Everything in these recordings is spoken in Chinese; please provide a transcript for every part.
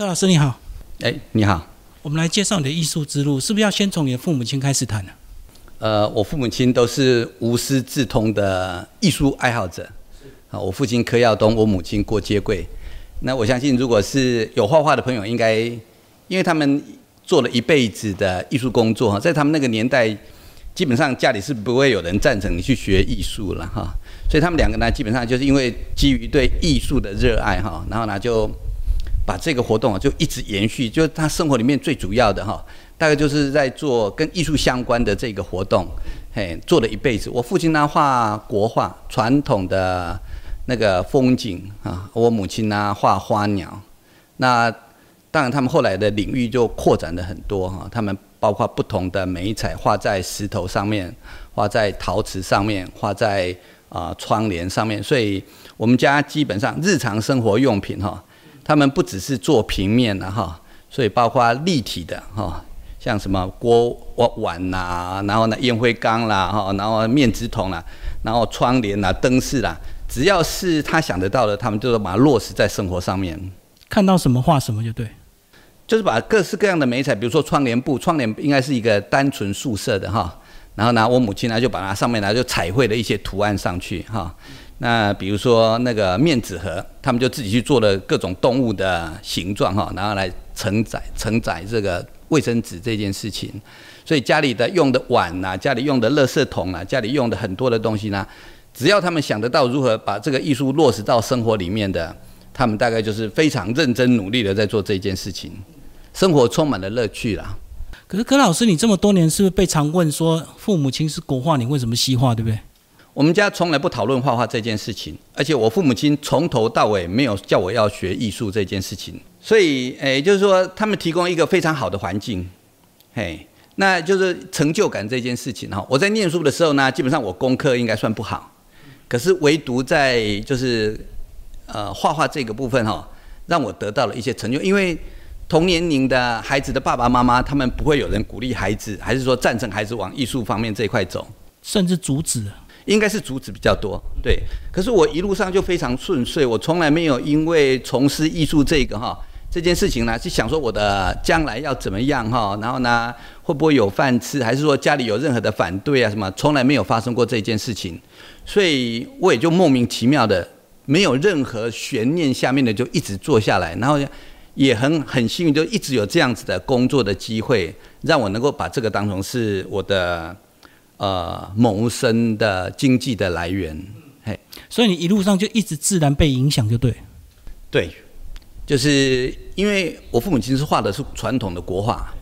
柯老师你好，哎，你好。我们来介绍你的艺术之路，是不是要先从你的父母亲开始谈呢？呃，我父母亲都是无师自通的艺术爱好者。啊，我父亲柯耀东，我母亲郭接贵。那我相信，如果是有画画的朋友，应该因为他们做了一辈子的艺术工作哈，在他们那个年代，基本上家里是不会有人赞成你去学艺术了哈。所以他们两个呢，基本上就是因为基于对艺术的热爱哈，然后呢就把这个活动啊就一直延续，就是他生活里面最主要的哈，大概就是在做跟艺术相关的这个活动，嘿，做了一辈子。我父亲呢画国画，传统的。那个风景啊，我母亲呢画花鸟，那当然他们后来的领域就扩展的很多哈，他们包括不同的美彩，画在石头上面，画在陶瓷上面，画在啊窗帘上面，所以我们家基本上日常生活用品哈，他们不只是做平面的哈，所以包括立体的哈，像什么锅碗呐，然后呢烟灰缸啦哈，然后面纸筒啦，然后窗帘啦，灯饰啦。只要是他想得到的，他们就是把它落实在生活上面。看到什么画什么就对，就是把各式各样的美彩，比如说窗帘布，窗帘应该是一个单纯素色的哈。然后呢，我母亲呢就把它上面呢就彩绘了一些图案上去哈。那比如说那个面纸盒，他们就自己去做了各种动物的形状哈，然后来承载承载这个卫生纸这件事情。所以家里的用的碗呐，家里用的垃圾桶啊，家里用的很多的东西呢。只要他们想得到如何把这个艺术落实到生活里面的，他们大概就是非常认真努力的在做这件事情，生活充满了乐趣啦。可是柯老师，你这么多年是不是被常问说父母亲是国画，你为什么西画，对不对？我们家从来不讨论画画这件事情，而且我父母亲从头到尾没有叫我要学艺术这件事情，所以诶，就是说他们提供一个非常好的环境，嘿，那就是成就感这件事情哈。我在念书的时候呢，基本上我功课应该算不好。可是唯独在就是呃画画这个部分哈，让我得到了一些成就。因为同年龄的孩子的爸爸妈妈，他们不会有人鼓励孩子，还是说赞成孩子往艺术方面这一块走，甚至阻止？应该是阻止比较多。对，可是我一路上就非常顺遂，我从来没有因为从事艺术这个哈这件事情呢，是想说我的将来要怎么样哈，然后呢会不会有饭吃，还是说家里有任何的反对啊什么？从来没有发生过这件事情。所以我也就莫名其妙的，没有任何悬念，下面的就一直做下来，然后也很很幸运，就一直有这样子的工作的机会，让我能够把这个当成是我的呃谋生的经济的来源。嘿，所以你一路上就一直自然被影响，就对。对，就是因为我父母亲是画的是传统的国画，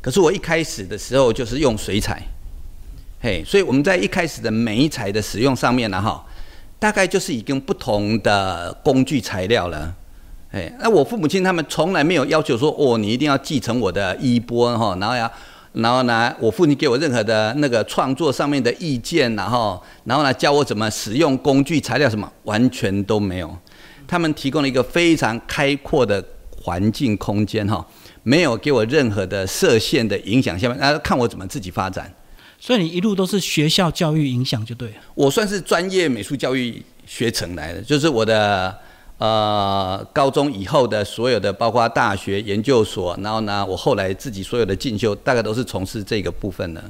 可是我一开始的时候就是用水彩。嘿，所以我们在一开始的美彩的使用上面呢，哈，大概就是已经不同的工具材料了。哎，那我父母亲他们从来没有要求说，哦，你一定要继承我的衣钵哈，然后呀，然后呢，我父亲给我任何的那个创作上面的意见，然后，然后呢，教我怎么使用工具材料什么，完全都没有。他们提供了一个非常开阔的环境空间哈，没有给我任何的设限的影响，下面啊，看我怎么自己发展。所以你一路都是学校教育影响就对了。我算是专业美术教育学成来的，就是我的呃高中以后的所有的，包括大学研究所，然后呢，我后来自己所有的进修，大概都是从事这个部分的。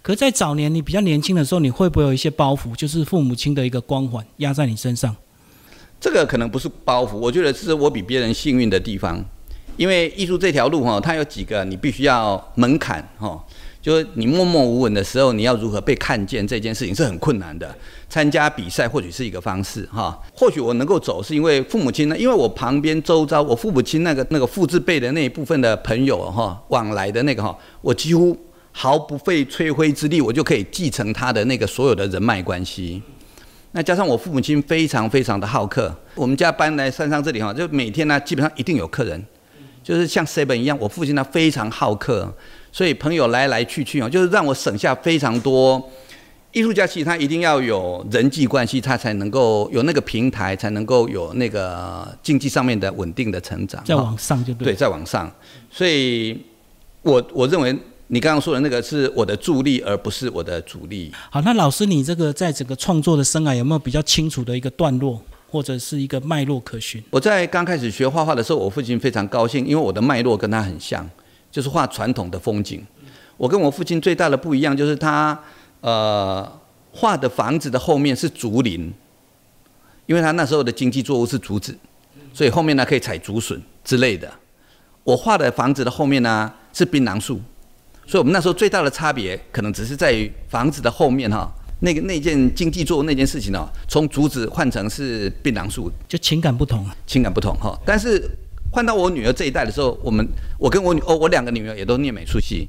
可在早年你比较年轻的时候，你会不会有一些包袱，就是父母亲的一个光环压在你身上？这个可能不是包袱，我觉得是我比别人幸运的地方，因为艺术这条路哈，它有几个你必须要门槛哈。就是你默默无闻的时候，你要如何被看见这件事情是很困难的。参加比赛或许是一个方式，哈。或许我能够走，是因为父母亲呢，因为我旁边周遭，我父母亲那个那个父字辈的那一部分的朋友，哈，往来的那个哈，我几乎毫不费吹灰之力，我就可以继承他的那个所有的人脉关系。那加上我父母亲非常非常的好客，我们家搬来山上这里哈，就每天呢基本上一定有客人，就是像 seven 一样，我父亲他非常好客。所以朋友来来去去啊，就是让我省下非常多。艺术家其实他一定要有人际关系，他才能够有那个平台，才能够有那个经济上面的稳定的成长。再往上就对。对，再往上。所以，我我认为你刚刚说的那个是我的助力，而不是我的主力。好，那老师，你这个在整个创作的生涯有没有比较清楚的一个段落？或者是一个脉络可循。我在刚开始学画画的时候，我父亲非常高兴，因为我的脉络跟他很像，就是画传统的风景。我跟我父亲最大的不一样，就是他呃画的房子的后面是竹林，因为他那时候的经济作物是竹子，所以后面呢可以采竹笋之类的。我画的房子的后面呢是槟榔树，所以我们那时候最大的差别可能只是在于房子的后面哈。那个那件经济作物那件事情哦，从竹子换成是槟榔树，就情感不同啊，情感不同哈。但是换到我女儿这一代的时候，我们我跟我女哦，我两个女儿也都念美术系，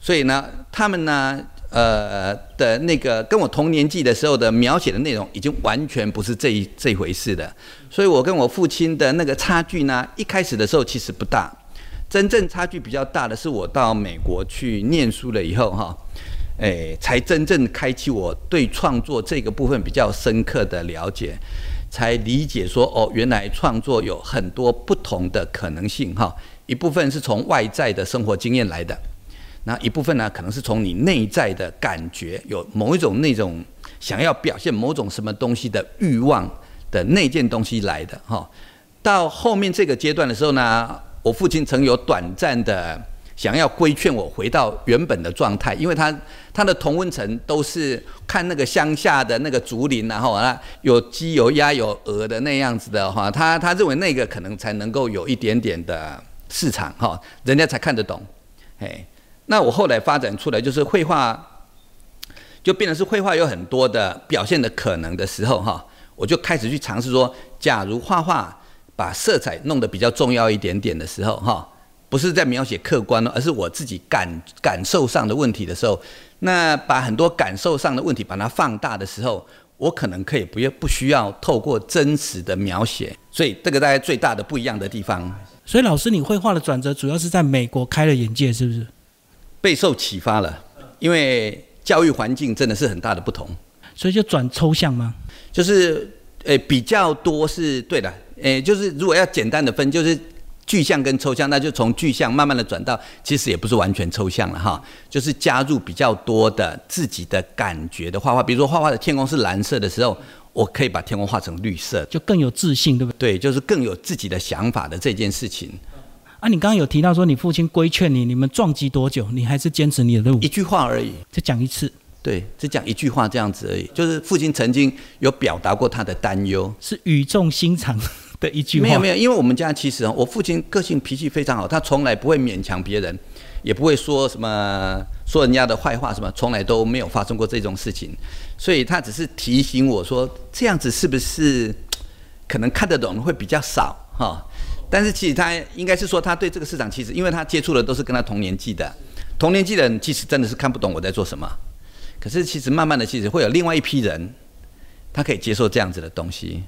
所以呢，他们呢，呃的那个跟我同年纪的时候的描写的内容，已经完全不是这一这一回事的。所以我跟我父亲的那个差距呢，一开始的时候其实不大，真正差距比较大的是我到美国去念书了以后哈。哎，才真正开启我对创作这个部分比较深刻的了解，才理解说哦，原来创作有很多不同的可能性哈。一部分是从外在的生活经验来的，那一部分呢，可能是从你内在的感觉，有某一种那种想要表现某种什么东西的欲望的那件东西来的哈。到后面这个阶段的时候呢，我父亲曾有短暂的。想要规劝我回到原本的状态，因为他他的同温层都是看那个乡下的那个竹林，然后啊有鸡有鸭有鹅的那样子的话，他他认为那个可能才能够有一点点的市场哈，人家才看得懂。哎，那我后来发展出来就是绘画，就变成是绘画有很多的表现的可能的时候哈，我就开始去尝试说，假如画画把色彩弄得比较重要一点点的时候哈。不是在描写客观而是我自己感感受上的问题的时候，那把很多感受上的问题把它放大的时候，我可能可以不要不需要透过真实的描写，所以这个大概最大的不一样的地方。所以老师，你绘画的转折主要是在美国开了眼界，是不是？备受启发了，因为教育环境真的是很大的不同，所以就转抽象吗？就是诶比较多是对的，诶就是如果要简单的分就是。具象跟抽象，那就从具象慢慢的转到，其实也不是完全抽象了哈，就是加入比较多的自己的感觉的画画。比如说画画的天空是蓝色的时候，我可以把天空画成绿色，就更有自信，对不对？对，就是更有自己的想法的这件事情。啊，你刚刚有提到说你父亲规劝你，你们撞击多久？你还是坚持你的路？一句话而已，就讲一次。对，只讲一句话这样子而已。就是父亲曾经有表达过他的担忧，是语重心长。的一句没有没有，因为我们家其实我父亲个性脾气非常好，他从来不会勉强别人，也不会说什么说人家的坏话什么，从来都没有发生过这种事情，所以他只是提醒我说这样子是不是可能看得懂会比较少哈？但是其实他应该是说他对这个市场其实，因为他接触的都是跟他同年纪的，同年纪的人其实真的是看不懂我在做什么，可是其实慢慢的其实会有另外一批人，他可以接受这样子的东西。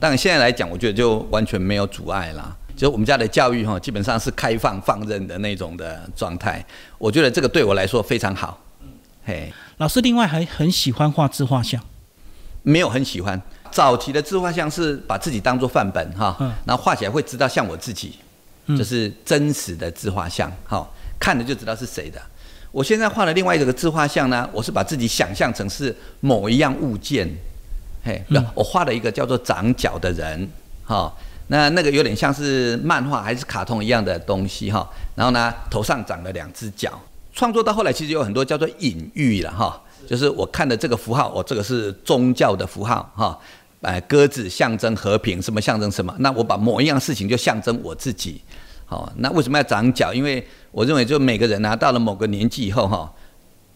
但现在来讲，我觉得就完全没有阻碍啦。就我们家的教育哈，基本上是开放放任的那种的状态。我觉得这个对我来说非常好。嘿，老师另外还很喜欢画自画像，没有很喜欢。早期的自画像是把自己当做范本哈，然后画起来会知道像我自己，就是真实的自画像好，看着就知道是谁的。我现在画的另外一个自画像呢，我是把自己想象成是某一样物件。嘿，不，我画了一个叫做长角的人，哈，那那个有点像是漫画还是卡通一样的东西哈，然后呢，头上长了两只脚。创作到后来，其实有很多叫做隐喻了哈，就是我看的这个符号，我这个是宗教的符号哈，哎，鸽子象征和平，什么象征什么，那我把某一样事情就象征我自己，好，那为什么要长角？因为我认为就每个人啊，到了某个年纪以后哈，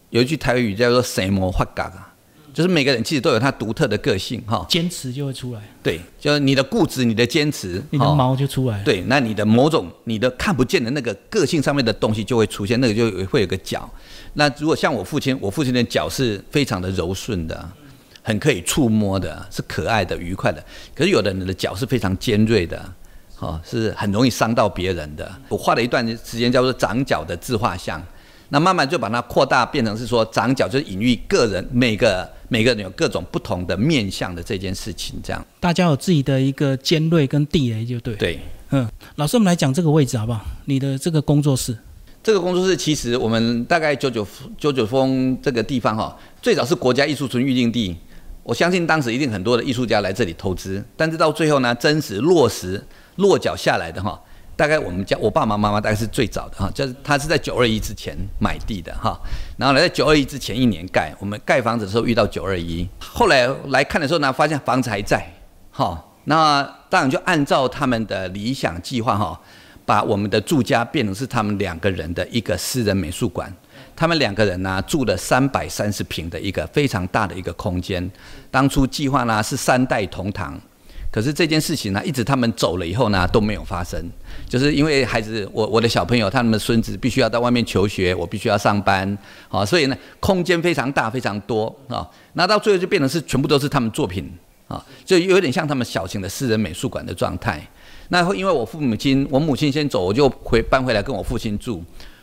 有一句台语叫做“神魔发嘎”啊。就是每个人其实都有他独特的个性哈，坚持就会出来。对，就是你的固执，你的坚持，你的毛就出来。对，那你的某种你的看不见的那个个性上面的东西就会出现，那个就会有个角。那如果像我父亲，我父亲的脚是非常的柔顺的，很可以触摸的，是可爱的、愉快的。可是有的人的脚是非常尖锐的，哈，是很容易伤到别人的。我画了一段时间叫做长脚的自画像。那慢慢就把它扩大，变成是说长角，就是隐喻个人每个每个人有各种不同的面相的这件事情，这样大家有自己的一个尖锐跟地雷，就对。对，嗯，老师，我们来讲这个位置好不好？你的这个工作室，这个工作室其实我们大概九九九九峰这个地方哈，最早是国家艺术村预定地，我相信当时一定很多的艺术家来这里投资，但是到最后呢，真实落实落脚下来的哈，大概我们家我爸爸妈妈大概是最早的哈，就是他是在九二一之前买地的哈，然后呢在九二一之前一年盖，我们盖房子的时候遇到九二一，后来来看的时候呢，发现房子还在，哈，那当然就按照他们的理想计划哈，把我们的住家变成是他们两个人的一个私人美术馆。他们两个人呢住了三百三十平的一个非常大的一个空间，当初计划呢是三代同堂，可是这件事情呢一直他们走了以后呢都没有发生，就是因为孩子我我的小朋友他们的孙子必须要到外面求学，我必须要上班，好，所以呢空间非常大非常多啊，那到最后就变成是全部都是他们作品啊，就有点像他们小型的私人美术馆的状态。那因为我父母亲我母亲先走，我就回搬回来跟我父亲住。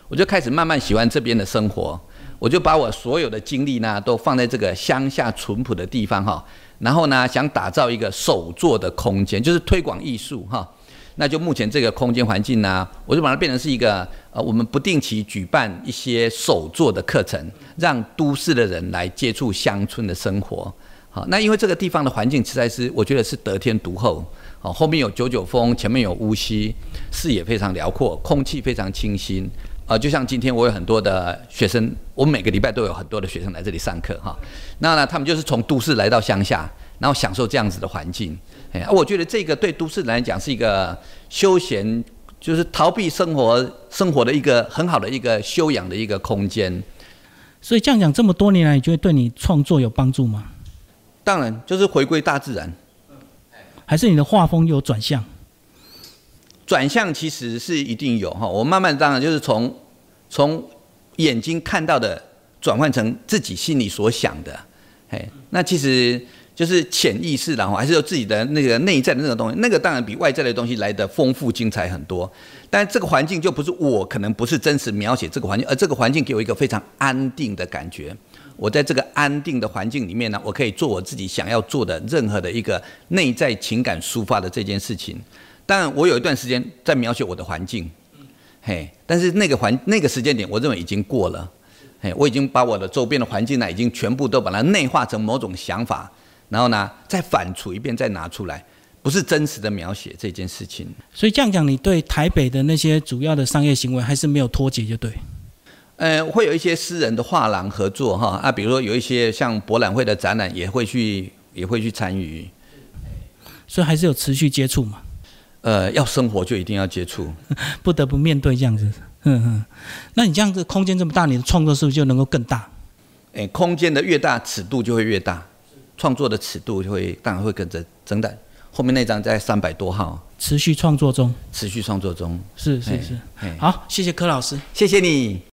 我就开始慢慢喜欢这边的生活，我就把我所有的精力呢都放在这个乡下淳朴的地方哈，然后呢想打造一个手作的空间，就是推广艺术哈。那就目前这个空间环境呢，我就把它变成是一个呃，我们不定期举办一些手作的课程，让都市的人来接触乡村的生活。好，那因为这个地方的环境实在是我觉得是得天独厚，好，后面有九九峰，前面有乌溪，视野非常辽阔，空气非常清新。啊，就像今天我有很多的学生，我每个礼拜都有很多的学生来这里上课哈。那呢，他们就是从都市来到乡下，然后享受这样子的环境。哎，我觉得这个对都市人来讲是一个休闲，就是逃避生活生活的一个很好的一个修养的一个空间。所以这样讲，这么多年来，你觉得对你创作有帮助吗？当然，就是回归大自然。还是你的画风有转向？转向其实是一定有哈，我慢慢当然就是从从眼睛看到的转换成自己心里所想的，哎，那其实就是潜意识然后还是有自己的那个内在的那个东西，那个当然比外在的东西来的丰富精彩很多。但这个环境就不是我可能不是真实描写这个环境，而这个环境给我一个非常安定的感觉。我在这个安定的环境里面呢，我可以做我自己想要做的任何的一个内在情感抒发的这件事情。当然，我有一段时间在描写我的环境，嘿，但是那个环那个时间点，我认为已经过了，嘿，我已经把我的周边的环境呢，已经全部都把它内化成某种想法，然后呢，再反刍一遍，再拿出来，不是真实的描写这件事情。所以这样讲，你对台北的那些主要的商业行为还是没有脱节，就对。呃，会有一些私人的画廊合作哈，啊，比如说有一些像博览会的展览，也会去也会去参与，所以还是有持续接触嘛。呃，要生活就一定要接触，不得不面对这样子。嗯嗯，那你这样子空间这么大，你的创作是不是就能够更大？哎，空间的越大，尺度就会越大，创作的尺度就会当然会跟着增大。后面那张在三百多号，持续创作中，持续创作中，是是是。好，谢谢柯老师，谢谢你。